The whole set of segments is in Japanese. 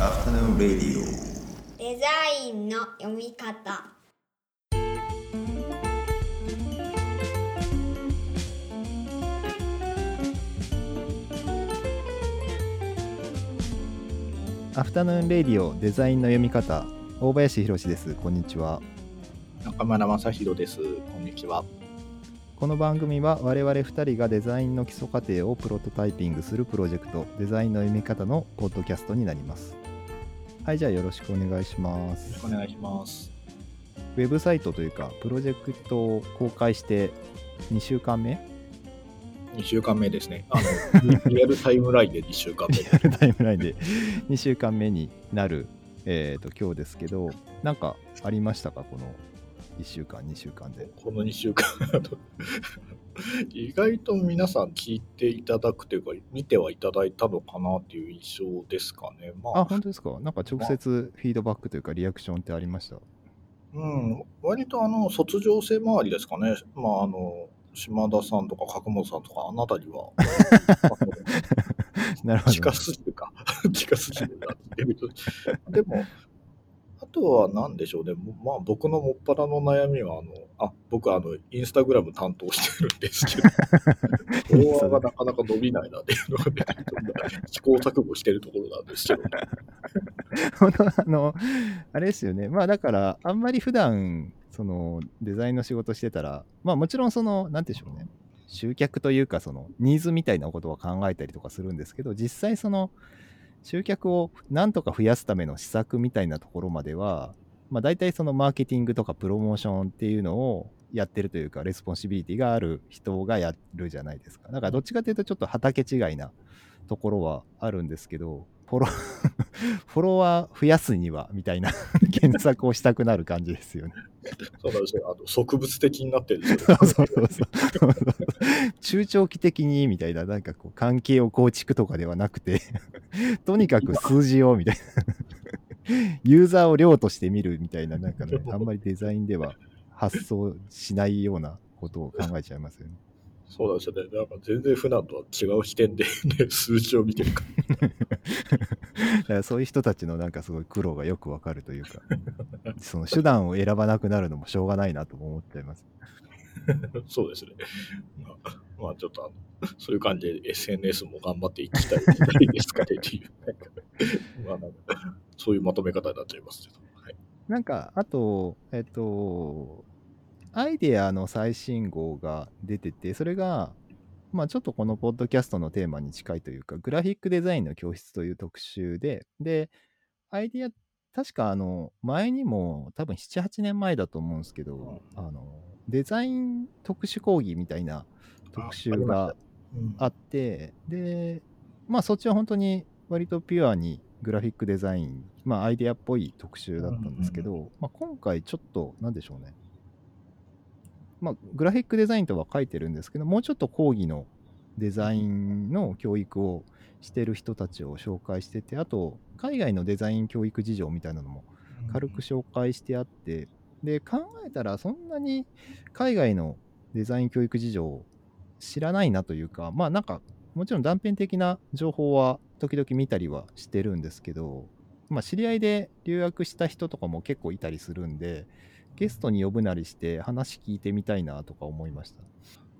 アフタヌーンレディオデザインの読み方。アフタヌーンレディオデザインの読み方。大林博です。こんにちは。中村正弘です。こんにちは。この番組は我々2人がデザインの基礎過程をプロトタイピングするプロジェクトデザインの読み方のポッドキャストになりますはいじゃあよろしくお願いしまよろしすくお願いします。ウェブサイトというかプロジェクトを公開して2週間目？2週間目ですね。あのリ リアルタイムラインで2週間目リ。アルタイムラインで2週間目になる、えー、と今日ですけどなんかありましたか？この1週間2週間で。この2週間 意外と皆さん聞いていただくというか、見てはいただいたのかなっていう印象ですかね。まあ。あ、本当ですか？なんか直接フィードバックというかリアクションってありました？うん、割とあの卒業生周りですかね。まあ、あの、島田さんとか角本さんとか、あの辺りは、なるほど。近すぎるか。近すぎるなっていうでも、あとは何でしょうね。もまあ僕のもっぱらの悩みは、あの、あ、僕あの、インスタグラム担当してるんですけど、フォロワーがなかなか伸びないなっていうのがね、試行錯誤してるところなんですけど、本当あのあれですよね。まあだからあんまり普段そのデザインの仕事してたらまあもちろんそのなんでしょうね。集客というかそのニーズみたいなことは考えたりとかするんですけど実際その集客をなんとか増やすための施策みたいなところまではまあ大体そのマーケティングとかプロモーションっていうのをやってるというか responsibility がある人がやるじゃないですかだからどっちかというとちょっと畑違いなところはあるんですけどフォロ フォロワー増やすにはみたいな 検索をしたくなる感じですよね。そうなんですよ。あの植物的になってるんですよ。そうそうそうそう。中長期的にみたいななんかこう関係を構築とかではなくて とにかく数字をみたいなユーザーを量として見るみたいななんかね あんまりデザインでは発想しないようなことを考えちゃいますよね。そうなんですよね。なんか全然普段とは違う視点で、ね、数字を見てるから。だからそういう人たちのなんかすごい苦労がよくわかるというか その手段を選ばなくなるのもしょうがないなとも思っちゃいます。そうですね。まあ、まあ、ちょっとあの、そういう感じで SNS も頑張っていきたいですかねっていう、まあそういうまとめ方になっちゃいますけど。はい、なんか、あと、えっと、アイデアの最新号が出てて、それが、まあちょっとこのポッドキャストのテーマに近いというか、グラフィックデザインの教室という特集で、で、アイデア、確かあの、前にも多分7、8年前だと思うんですけど、あの、デザイン特殊講義みたいな特集がうん。あって、で、まあそっちは本当に割とピュアにグラフィックデザイン、まあアイデアっぽい特集だったんですけど、まあ今回ちょっと、なんでしょうね。まあグラフィックデザインとは書いてるんですけど、もうちょっと講義のデザインの教育をしてる人たちを紹介してて、あと海外のデザイン教育事情みたいなのも軽く紹介してあって、で、考えたらそんなに海外のデザイン教育事情を知らないなというか、まあなんか、もちろん断片的な情報は時々見たりはしてるんですけど、まあ知り合いで留学した人とかも結構いたりするんで、ゲストに呼ぶなりして話聞いてみたいなとか思いました。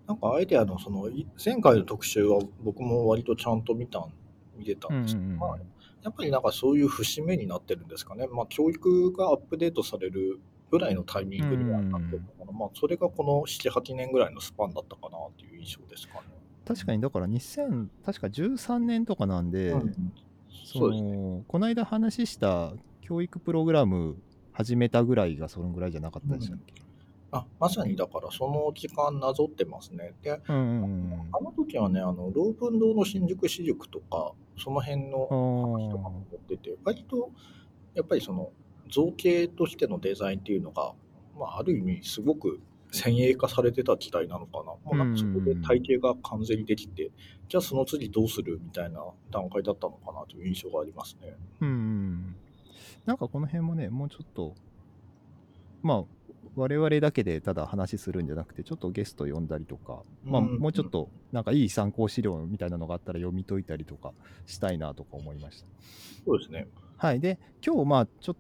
なんかアイデアのその、い前回の特集は僕も割とちゃんと見たん、見てたんですけど、うんうんうんまあ、やっぱりなんかそういう節目になってるんですかね。まあ、教育がアップデートされるぐらいのタイミングにはなってるのかな。まあ、それがこの7、8年ぐらいのスパンだったかなっていう印象ですかね。確かにだから2000、確か13年とかなんで、うんそそうですね。のこの間話した教育プログラム始めたぐらいがそのぐらいじゃなかったでしたっけ、あ、まさにだからその時間なぞってますね。で、うん、うんうん。あの時はね、あの、ロープン堂の新宿私塾とか、その辺の話とかも持ってて、割と、やっぱりその、造形としてのデザインっていうのが、まあ、ある意味、すごく先鋭化されてた時代なのかな。もうなんかそこで体系が完全にできて、じゃあその次どうする？みたいな段階だったのかなという印象がありますね。うんうん、なんかこの辺もね、もうちょっと、まあ、我々だけでただ話するんじゃなくて、ちょっとゲスト呼んだりとか、まあ、うんもうちょっと、なんかいい参考資料みたいなのがあったら読み解いたりとかしたいなとか思いました。そうですね。はい。で、今日、まあ、ちょっ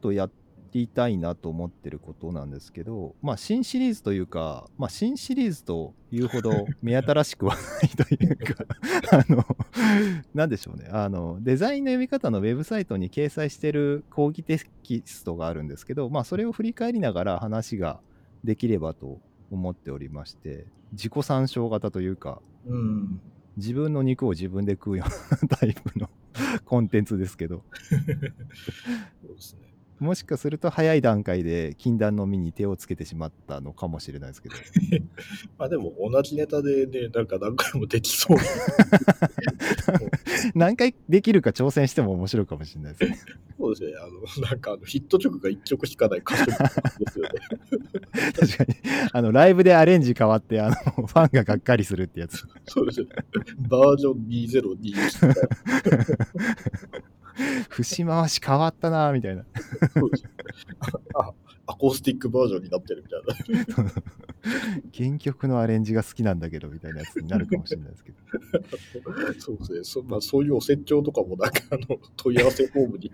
とやりたいなと思ってることなんですけど、まあ、新シリーズというか、まあ、新シリーズというほど目新しくはないというか、あの、なんでしょうね。あの、デザインの読み方のウェブサイトに掲載してる講義テキストがあるんですけど、まあ、それを振り返りながら話ができればと思っておりまして、自己参照型というか、うん。自分の肉を自分で食うようなタイプのコンテンツですけど、そうですね。もしかすると早い段階で禁断の実に手をつけてしまったのかもしれないですけど、まあでも同じネタでね、なんか何回もできそうな。何回できるか挑戦しても面白いかもしれないですね。そうですね。あの、なんかあのヒット曲が1曲しかない歌手ですよね。確かに、あの、ライブでアレンジ変わって、あの、ファンががっかりするってやつ。そうですね。バージョン2021みたいな。節回し変わったなみたいな。あ アコースティックバージョンになってるみたいな。原曲のアレンジが好きなんだけど、みたいなやつになるかもしれないですけど。そうですね。そ,、まあ、そういうお説教とかもなんかあの問い合わせフォームに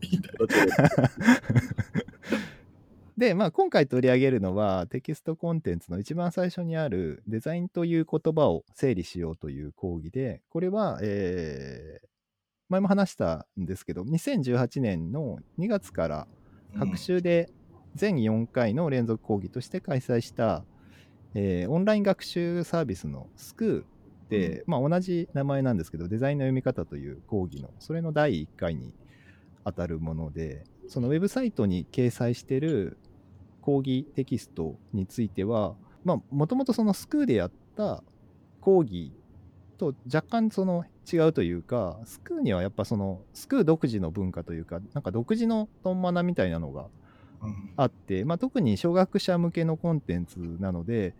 いただければ。で、まあ、今回取り上げるのはテキストコンテンツの一番最初にあるデザインという言葉を整理しようという講義で、これは、えー前も話したんですけど、2018年の2月から各週で全4回の連続講義として開催した、えーオンライン学習サービスのスクーで、まあ、同じ名前なんですけど、デザインの読み方という講義の、それの第1回に当たるもので、そのウェブサイトに掲載している講義テキストについては、まあ、もともとそのスクーでやった講義と若干その違うというか、スクーにはやっぱそのスクー独自の文化というか、なんか独自のトンマナみたいなのがうん。あって、まあ、特に初学者向けのコンテンツなので、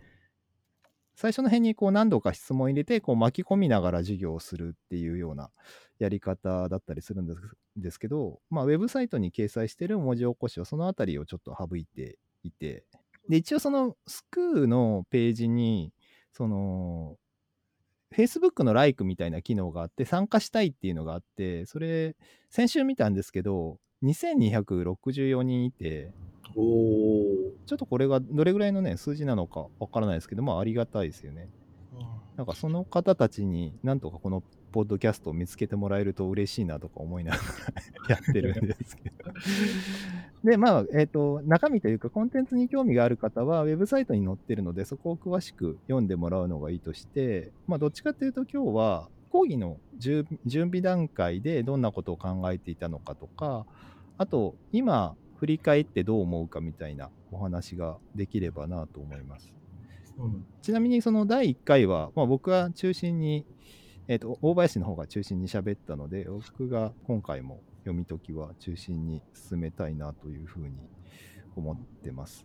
最初の辺にこう何度か質問入れてこう巻き込みながら授業をするっていうようなやり方だったりするんですですけど、まあ、ウェブサイトに掲載している文字起こしはそのあたりをちょっと省いていて、で一応そのスクーのページに、その、Facebook の like みたいな機能があって、参加したいっていうのがあって、それ、先週見たんですけど、2264人いて、ちょっとこれがどれぐらいのね、数字なのかわからないですけど、まあありがたいですよね。なんかその方たちになんとかこのポッドキャストを見つけてもらえると嬉しいなとか思いながら やってるんですけど。で、まあ、えっ、と、中身というかコンテンツに興味がある方はウェブサイトに載ってるので、そこを詳しく読んでもらうのがいいとして、まあどっちかというと今日は講義の準準備段階でどんなことを考えていたのかとか、あと今振り返ってどう思うかみたいなお話ができればなと思います。うんちなみにその第1回は、まあ、僕は中心に、えっ、と、大林の方が中心に喋ったので、僕が今回も読み解きは中心に進めたいなというふうに思ってます。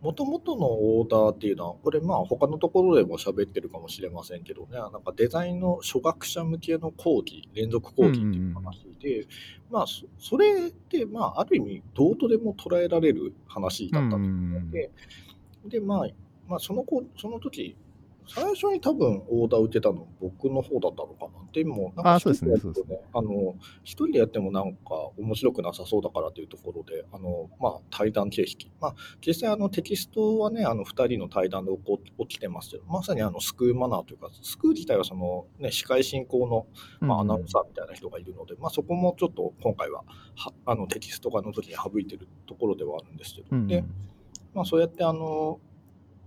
もともとのオーダーっていうのは、これまあ他のところでも喋ってるかもしれませんけどね、なんかデザインの初学者向けの講義、連続講義っていう話で、まあそそれってまあある意味どうとでも捉えられる話だったと思うので、でまあ、まあその子、その時、最初に多分オーダー受けたの僕の方だったのかな。でも、なんかあそうでやるとねあの、一人でやってもなんか面白くなさそうだからというところで、あの、まあ対談形式。まあ実際あのテキストはね、あの二人の対談で起こ起きてますけど、まさにあのスクーマナーというか、スクー自体はそのね、司会進行のまあ、アナウンサーみたいな人がいるので、まあ、そこもちょっと今回ははあのテキスト化の時に省いてるところではあるんですけど、うんでまあ、そうやってあの、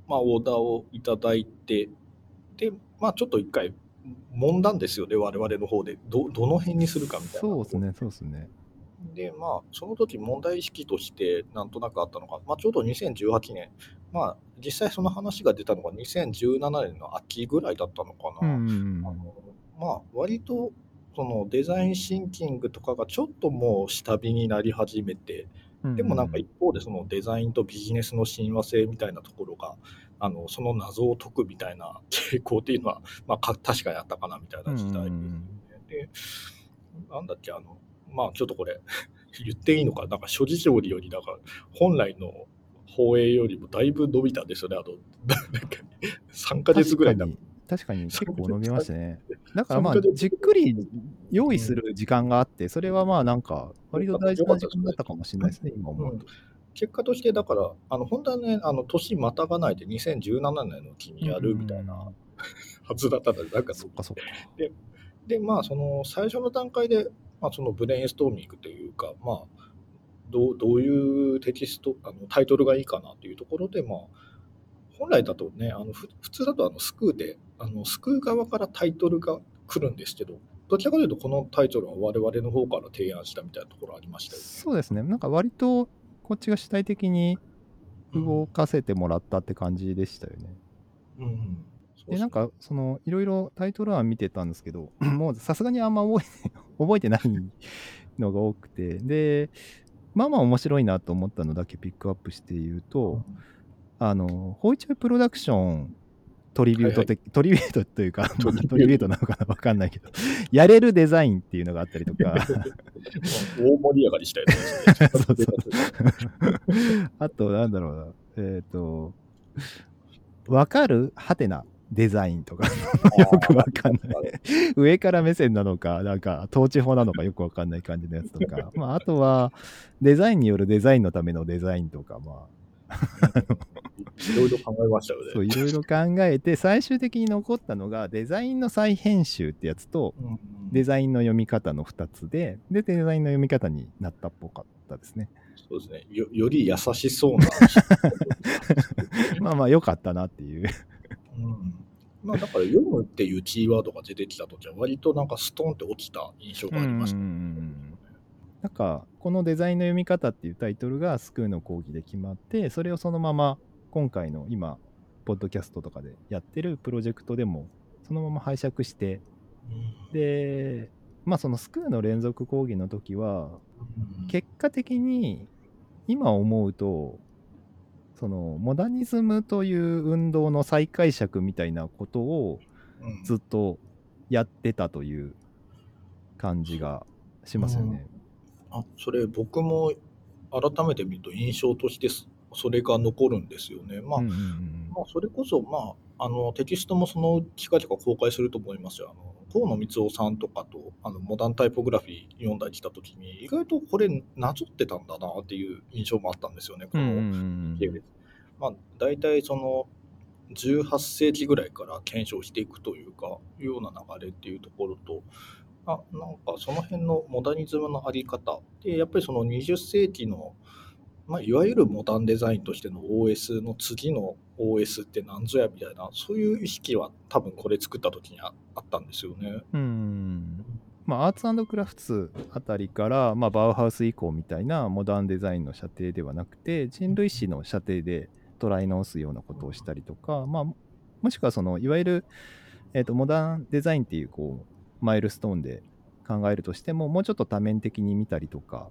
まあ、オーダーをいただいてで、まあ、ちょっと一回揉んだんですよね我々の方でどどの辺にするかみたいなそうですね、そうですね。でまあその時問題意識としてなんとなくあったのが、まあ、ちょうど2018年まあ実際その話が出たのが2017年の秋ぐらいだったのかな、うんうんうんあのまあ割とそのデザインシンキングとかがちょっともう下火になり始めてうん。でもなんか一方でそのデザインとビジネスの親和性みたいなところがあのその謎を解くみたいな傾向っていうのは、まあ、か確かにあったかなみたいな時代ですね。でなんだっけあのまあちょっとこれ 言っていいのか？なんか諸事情によりなんか本来の放映よりもだいぶ伸びたんですよね。あの なんか3ヶ月ぐらいだ確かに結構伸びましたね。だからまあじっくり用意する時間があって、それはまあなんか割と大事な時間だったかもしれないですね、今思うと。結果として、だから、あの本当はね、あの年またがないで2017年のうちにやるみたいなはずだったので、なんかそっかそっか。で、まあ、その最初の段階で、まあ、そのブレインストーミングというか、まあ、どうどういうテキストあの、タイトルがいいかなというところで、まあ、本来だとね、あのふ普通だとあのスクーであの、スクー側からタイトルが来るんですけど、どちらかというと、このタイトルは我々の方から提案したみたいなところありましたよね。そうですね。なんか割とこっちが主体的に動かせてもらったって感じでしたよね。うんうんで、なんかそのいろいろタイトル案見てたんですけど、もうさすがにあんま覚えて 覚えてないのが多くて、で、まあまあ面白いなと思ったのだけピックアップして言うと、あの、ホイチョイプロダクショントリビュート的、トリビュートというか、トリビュート。トリビュートなのかなわかんないけど、やれるデザインっていうのがあったりとか、大盛り上がりしたやつですね。そうそう。あと、なんだろうな、えっ、と、わかる？ハテナデザインとか、よくわかんない。上から目線なのか、なんか統治法なのかよくわかんない感じのやつとか、まあ、あとはデザインによるデザインのためのデザインとか、まいろいろ考えましたよあ、ね。そういろいろ考えて、最終的に残ったのがデザインの再編集ってやつと、うんデザインの読み方の2つで、で、デザインの読み方になったっぽかったですね。そうですね。よより優しそうな。まあまあ、良かったなっていう。うんまあだから読むっていうキーワードが出てきたときは割となんかストンって落ちた印象がありました。うんうんうんうんなんかこのデザインの読み方っていうタイトルがスクーの講義で決まってそれをそのまま今回の今ポッドキャストとかでやってるプロジェクトでもそのまま拝借してでまあそのスクーの連続講義の時はうん。結果的に今思うとそのモダニズムという運動の再解釈みたいなことをうん。ずっとやってたという感じがしますよね。あそれ僕も改めて見ると印象としてそそれが残るんですよね。まあ、うんうんうんまあ、それこそ、まあ、あのテキストもその近々公開すると思いますよ。あの河野光夫さんとかとあのモダンタイポグラフィー読んだりしたときに意外とこれなぞってたんだなっていう印象もあったんですよね。このうんうんうん系列まあ、大体その18世紀ぐらいから検証していくというかいうような流れっていうところとあなんかその辺のモダニズムのあり方でやっぱりその20世紀の、まあ、いわゆるモダンデザインとしての OS の次の OS って何ぞやみたいなそういう意識は多分これ作った時にあったんですよね。うんまあ、アーツクラフトスあたりから、まあ、バウハウス以降みたいなモダンデザインの射程ではなくて人類史の射程で捉え直すようなことをしたりとか、まあ、もしくはそのいわゆる、えー、とモダンデザインっていうこうマイルストーンで考えるとしてももうちょっと多面的に見たりとか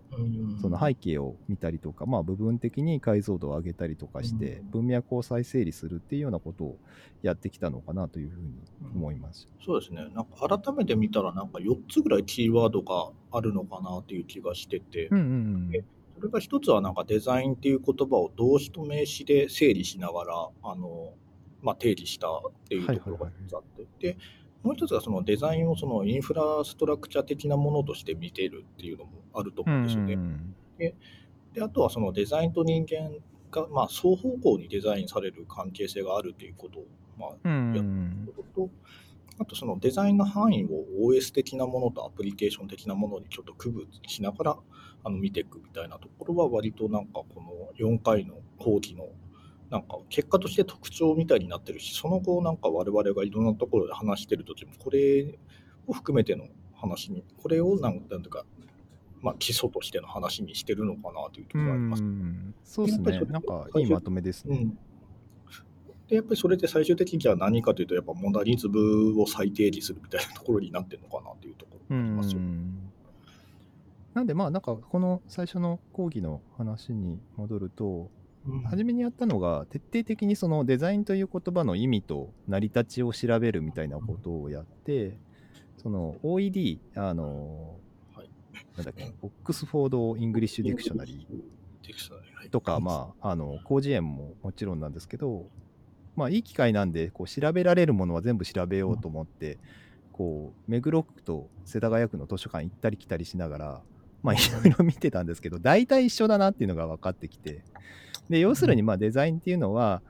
その背景を見たりとか、まあ、部分的に解像度を上げたりとかしてうん。文脈を再整理するっていうようなことをやってきたのかなというふうに思います。そうですね。なんか改めて見たらなんか4つぐらいキーワードがあるのかなっていう気がしてて、うんうんうんえそれが一つはなんかデザインっていう言葉を動詞と名詞で整理しながらあの、まあ、定義したっていうところが一つあって、でもう一つがそのデザインをそのインフラストラクチャー的なものとして見てるっていうのもあると思うんですよね。うんであとはそのデザインと人間が、まあ、双方向にデザインされる関係性があるということを、まあ、うんやうんことと、あとそのデザインの範囲を OS 的なものとアプリケーション的なものにちょっと区分しながらあの見ていくみたいなところは割となんかこの4回の講義のなんか結果として特徴みたいになってるしその後なんか我々がいろんなところで話してる時もこれを含めての話にこれをなんなんていうか、まあ、基礎としての話にしてるのかなというところがあります。うんそうですねやっぱりそ。れなんかいいまとめですね。うんでやっぱりそれで最終的には何かというとやっぱモダニズムを再定義するみたいなところになってるのかなというところうがありますよ。んなんでまあなんかこの最初の講義の話に戻ると、うん初めにやったのが徹底的にそのデザインという言葉の意味と成り立ちを調べるみたいなことをやって、その OED、あの、はい。なんだっけ、 Oxford English Dictionary とか、まあ、あの、広辞苑ももちろんなんですけど、まあいい機会なんでこう調べられるものは全部調べようと思って、こう目黒区と世田谷区の図書館行ったり来たりしながらまあいろいろ見てたんですけど大体一緒だなっていうのが分かってきてで要するにまあデザインっていうのは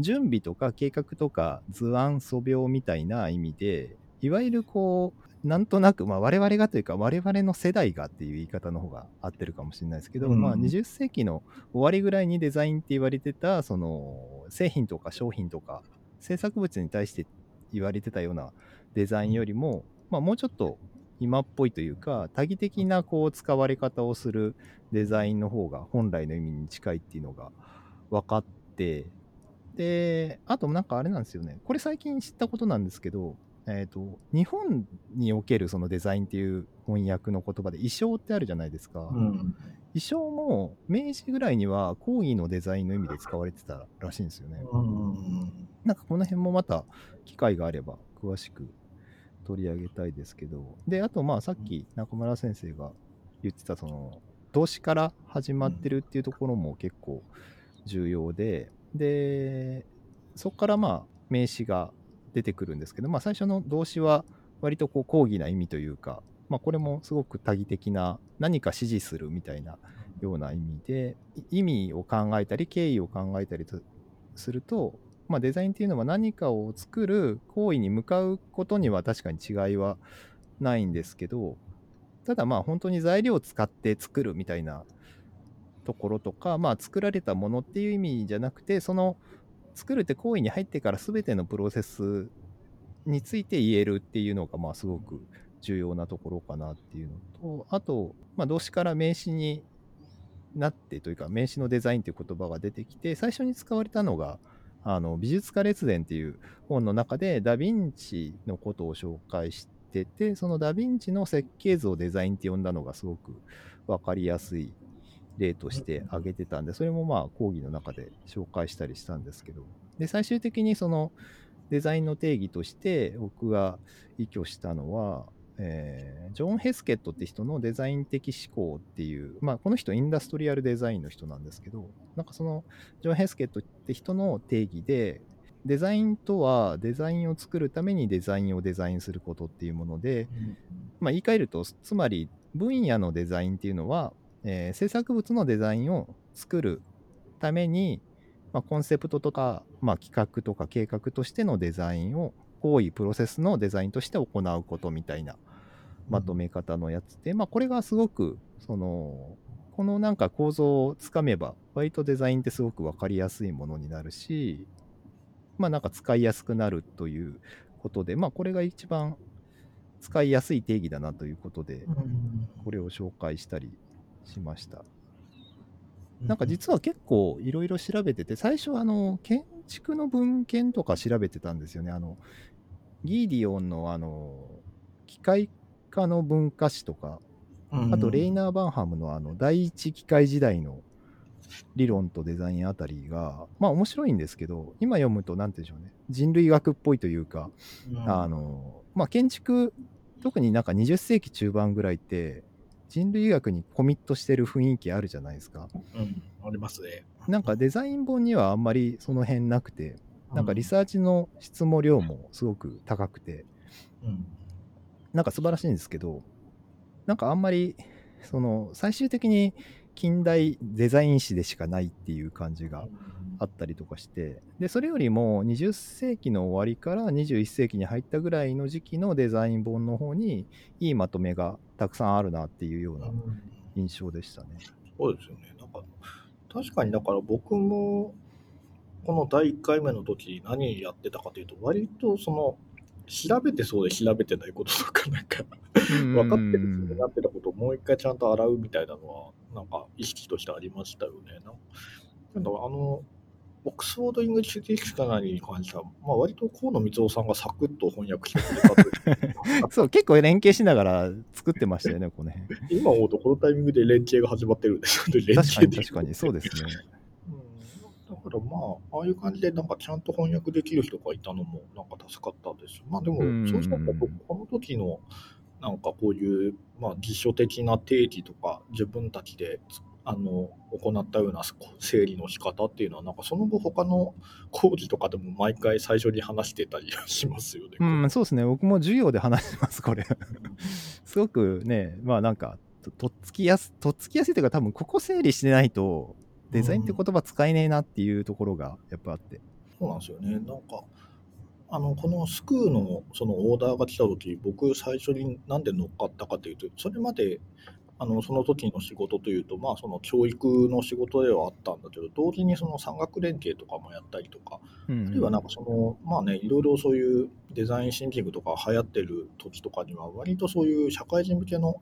準備とか計画とか図案素描みたいな意味でいわゆるこうなんとなく、まあ、我々がというか我々の世代がっていう言い方の方が合ってるかもしれないですけど、うん。まあ、20世紀の終わりぐらいにデザインって言われてたその製品とか商品とか制作物に対して言われてたようなデザインよりも、まあ、もうちょっと今っぽいというか多義的なこう使われ方をするデザインの方が本来の意味に近いっていうのが分かってであとなんかあれなんですよねこれ最近知ったことなんですけどえー、と日本におけるそのデザインっていう翻訳の言葉で衣装ってあるじゃないですか、うん。衣装も明治ぐらいには講義のデザインの意味で使われてたらしいんですよね。うん。なんかこの辺もまた機会があれば詳しく取り上げたいですけど、で、あとまあさっき中村先生が言ってたその動詞から始まってるっていうところも結構重要で、で、そこからまあ名詞が出てくるんですけど、まあ最初の動詞は割とこう講義な意味というか、まあこれもすごく多義的な何か指示するみたいなような意味で、い意味を考えたり経緯を考えたりとすると、まあ、デザインっていうのは何かを作る行為に向かうことには確かに違いはないんですけどただまあ本当に材料を使って作るみたいなところとか、まあ、作られたものっていう意味じゃなくてその作るって行為に入ってから全てのプロセスについて言えるっていうのがまあすごく重要なところかなっていうのとあと、まあ、動詞から名詞になってというか名詞のデザインという言葉が出てきて最初に使われたのがあの美術家列伝っていう本の中でダ・ヴィンチのことを紹介しててそのダ・ヴィンチの設計図をデザインって呼んだのがすごく分かりやすい例として挙げてたんでそれもまあ講義の中で紹介したりしたんですけどで最終的にそのデザインの定義として僕が依拠したのは、えージョン・ヘスケットって人のデザイン的思考っていう、まあ、この人インダストリアルデザインの人なんですけどなんかそのジョン・ヘスケットって人の定義でデザインとはデザインを作るためにデザインをデザインすることっていうもので、まあ、言い換えるとつまり分野のデザインっていうのは、えー制作物のデザインを作るために、まあ、コンセプトとか、まあ、企画とか計画としてのデザインを行為プロセスのデザインとして行うことみたいなまとめ方のやつで、まあ、これがすごくそのこのなんか構造をつかめば割とデザインってすごく分かりやすいものになるしまあなんか使いやすくなるということでまあこれが一番使いやすい定義だなということでこれを紹介したりしました。なんか実は結構いろいろ調べてて、最初あの、建築の文献とか調べてたんですよね。あの、ギーディオンのあの、機械化の文化史とか、あとレイナー・バンハムのあの、第一機械時代の理論とデザインあたりが、まあ面白いんですけど、今読むと何て言うんでしょうね。人類学っぽいというか、あの、まあ、建築、特になんか20世紀中盤ぐらいって、人類学にコミットしてる雰囲気あるじゃないですか。うん、ありますね。なんかデザイン本にはあんまりその辺なくて、なんかリサーチの質も量もすごく高くて、うん、なんか素晴らしいんですけど、なんかあんまり、その最終的に近代デザイン誌でしかないっていう感じがあったりとかして。でそれよりも20世紀の終わりから21世紀に入ったぐらいの時期のデザイン本の方にいいまとめがたくさんあるなっていうような印象でしたね。そうですよね。なんか確かにだから僕もこの第1回目の時何やってたかというと割とその調べてそうで調べてないこととかなんか分かってるつもりになってたことをもう一回ちゃんと洗うみたいなのはなんか意識としてありましたよね。なんなんだろうあの Oxford English Dictionary に関しては、まあ、割と河野光夫さんがサクッと翻訳してくれたという そう結構連携しながら作ってましたよねこの辺。今思うとこのタイミングで連携が始まってるんですよね。連確かに確かにそうですね。からまあ、ああいう感じでなんかちゃんと翻訳できる人がいたのもなんか助かったです。まあでもうん、そうしたらこの時のなんかこういう、まあ、辞書的な定義とか自分たちであの行ったような整理の仕方っていうのはなんかその後他の講義とかでも毎回最初に話してたりしますよね。うん、そうですね。僕も授業で話してます、これ。すごくね、まあなんか、ととっつきやす、とっつきやすいというか、多分ここ整理してないと、デザインって言葉使えねえなっていうところがやっぱあって。そうなんですよね。なんかあのこのスクーのそのオーダーが来た時僕最初になんで乗っかったかというとそれまであのその時の仕事というとまあその教育の仕事ではあったんだけど同時にその産学連携とかもやったりとかうんあるいはなんかそのまあねいろいろそういうデザインシンキングとか流行ってる時とかには割とそういう社会人向けの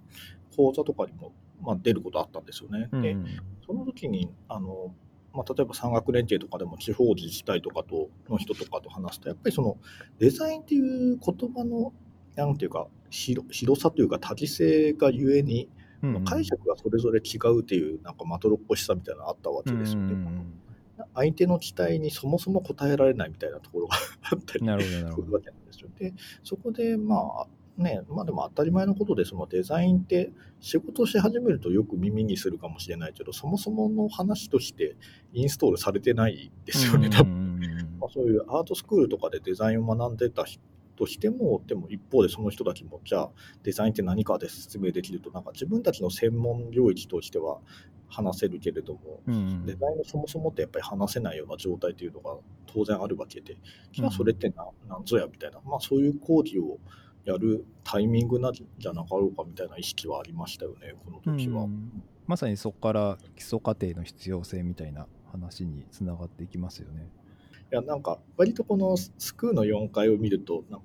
講座とかにもまあ出ることあったんですよね。でうんその時にあの、まあ、例えば産学連携とかでも地方自治体とかとの人とかと話すとやっぱりそのデザインっていう言葉のなんていうか広広さというか多義性がゆえにうんうん解釈がそれぞれ違うっていうなんかまどろっこしさみたいなのあったわけですよね。うん相手の期待にそもそも応えられないみたいなところがあったりするわ。けなんですよ。で、そこでまあね、まあでも当たり前のことで、そのデザインって仕事し始めるとよく耳にするかもしれないけど、そもそもの話としてインストールされてないですよね、多分。分まあ、そういうアートスクールとかでデザインを学んでた人としても、でも一方でその人たちも、じゃあデザインって何かで説明できると、なんか自分たちの専門領域としては話せるけれども、うんデザインのそもそもってやっぱり話せないような状態というのが当然あるわけで、じゃあそれってななんぞやみたいな、まあそういう講義をやるタイミングなんじゃなかろうかみたいな意識はありましたよね、この時は。うんまさにそこから基礎過程の必要性みたいな話につながっていきますよね。いや、なんか割とこのスクーの4階を見ると、なん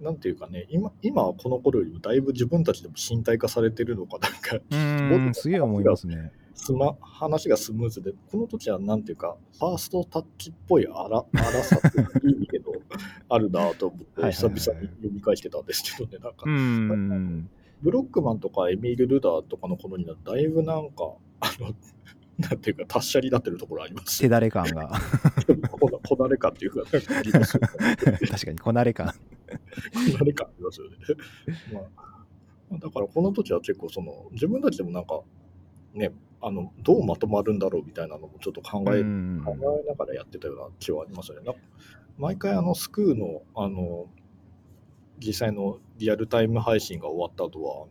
なんていうかね、今今はこの頃よりもだいぶ自分たちでも身体化されてるのか、なんかうん、すげえ思いますね。スマ話がスムーズで、この時はなんていうか、ファーストタッチっぽい荒荒さっていう意味でのあるなと思って、久はい々に読み返してたんですけどね、なんか、うん。ブロックマンとかエミール・ルダーとかの頃には、だいぶなんか、あの、なんていうか、達者になってるところあります手よ。だれ感が。こなこなれ感っていうか、ね。確かにこなれ感。こなれ感ありますよね。まあ、だからこの時は結構その、自分たちでもなんか、ね、あの、どうまとまるんだろうみたいなのもちょっと考えうん考えながらやってたような気はありますよね。毎回あのスクーのあの実際のリアルタイム配信が終わった後は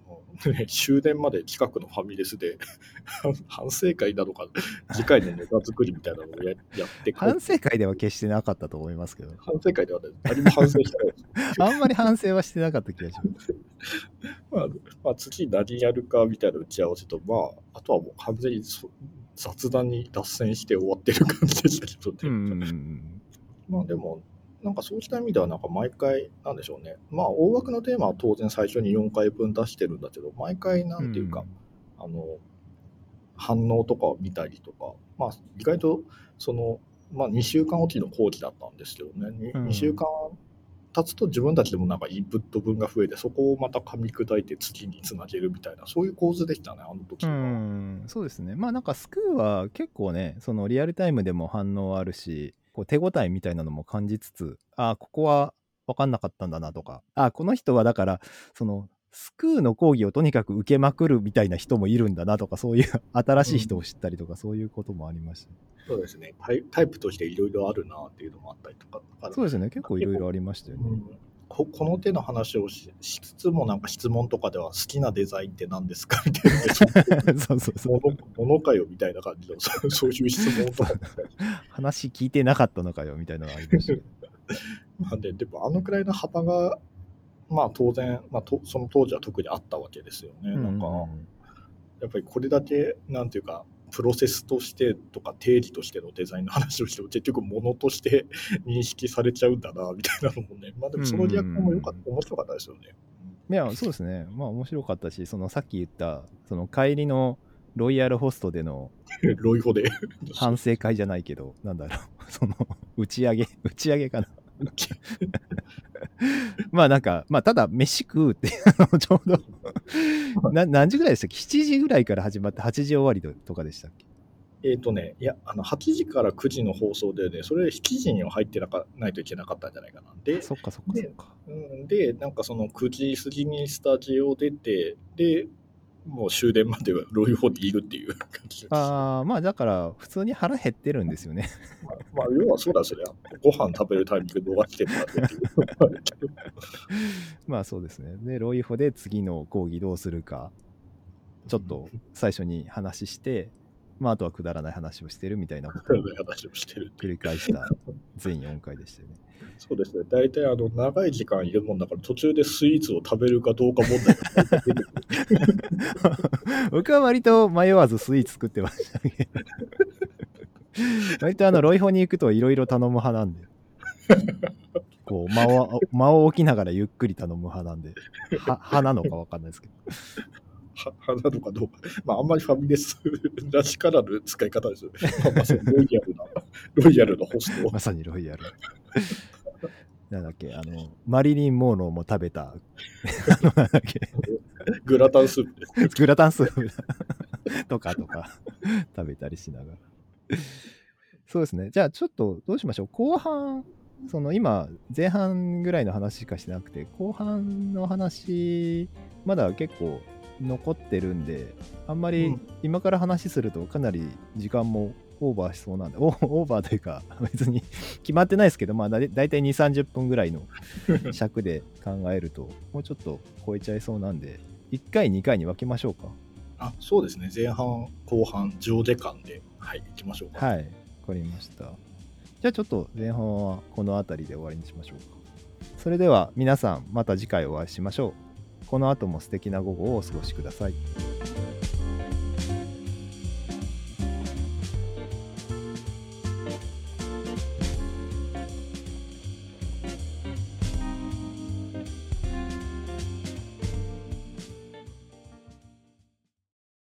あの、ね、終電まで近くのファミレスで 反省会なのか次回のネタ作りみたいなのをや やって反省会では決してなかったと思いますけど、反省会ではね何も反省してないです。あんまり反省はしてなかった気がします。まあ、まあ、次何やるかみたいな打ち合わせと、まあ、あとはもう完全にそ雑談に脱線して終わってる感じでしたけどね。うん。まあでも、なんかそうした意味では、なんか毎回、なんでしょうね。まあ、大枠のテーマは当然最初に4回分出してるんだけど、毎回、なんていうか、あの、反応とかを見たりとか、まあ、意外と、その、まあ、2週間おきの講義だったんですけどね、にうん 2, 週間経つと自分たちでもなんかインプット分が増えて、そこをまた噛み砕いて次につなげるみたいな、そういう構図でしたね、あの時うは。ん、そうですね。まあなんかスクーは結構ね、そのリアルタイムでも反応あるし、こう手応えみたいなのも感じつつ、ああ、ここは分かんなかったんだなとか、ああ、この人はだから、そのスクーの講義をとにかく受けまくるみたいな人もいるんだなとか、そういう 新しい人を知ったりとか、そういうこともありました。そうですね。タイタイプとしていろいろあるなっていうのもあったりとか。そうですね、結構いろいろありましたよね。うんここの手の話をししつつもなんか質問とかでは好きなデザインって何ですかみたいな そうそうそう。ものものかよみたいな感じのそう そういう質問とかも話聞いてなかったのかよみたいなのがありましたけど。まあででもあのくらいの幅がまあ当然、まあ、とその当時は特にあったわけですよね。なんかやっぱりこれだけなんていうかプロセスとしてとか定義としてのデザインの話をしても結局ものとして 認識されちゃうんだなみたいなのもねまあでもそのリアクションもよかった面白かったですよね。いや、そうですね。まあ面白かったし、そのさっき言った、その帰りのロイヤルホストでの ロイホで反省会じゃないけど、なんだろう、その打ち上げ、打ち上げかな。まあなんか、まあただ飯食うってちょうどな何時ぐらいでしたっけ ?7 時ぐらいから始まって8時終わりとかでしたっけ？えっ、とね、いや、あの、8時から9時の放送でね、それ7時には入ってなかないといけなかったんじゃないかな。で、そっかそっかそっか。うん、で、なんかその9時過ぎにスタジオ出て、で、もう終電まではロイホにいるっていう感じです。ああ、まあだから、普通に腹減ってるんですよね。まあ、まあ、要はそうだそりゃ、ご飯食べるタイミング逃してるっていう。まあそうですね。で、ロイホで次の講義どうするか、ちょっと最初に話して、まああとはくだらない話をしてるみたいなことを。繰り返した全4回でしたよね。そうですね。大体あの長い時間いるもんだから途中でスイーツを食べるかどうか問題が。僕は割と迷わずスイーツ作ってましたけど。割とあの、ロイホに行くといろいろ頼む派なんで。こう間を、間を置きながらゆっくり頼む派なんで。は、派なのかわかんないですけど。は花のかどうか。まああんまりファミレス らしからぬ使い方ですよね。まあまロイヤルな、ロイヤルなホスト。まさにロイヤル。なんだっけ、あの、マリリン・モーローも食べた、グラタンスープです。グラタンスープとかとか食べたりしながら。そうですね。じゃあちょっとどうしましょう。後半、その今、前半ぐらいの話しかしてなくて、後半の話、まだ結構残ってるんで、あんまりうん今から話するとかなり時間もオーバーしそうなんで、オオーバーというか、別に 決まってないですけど、まあだいだいたい2、30分ぐらいの 尺で考えると、もうちょっと超えちゃいそうなんで、1回、2回に分けましょうか。あ、そうですね。前半、後半、上下間で、はい、行きましょうか。はい、わかりました。じゃあちょっと前半はこの辺りで終わりにしましょうか。それでは皆さんまた次回お会いしましょう。この後も素敵な午後をお過ごしください。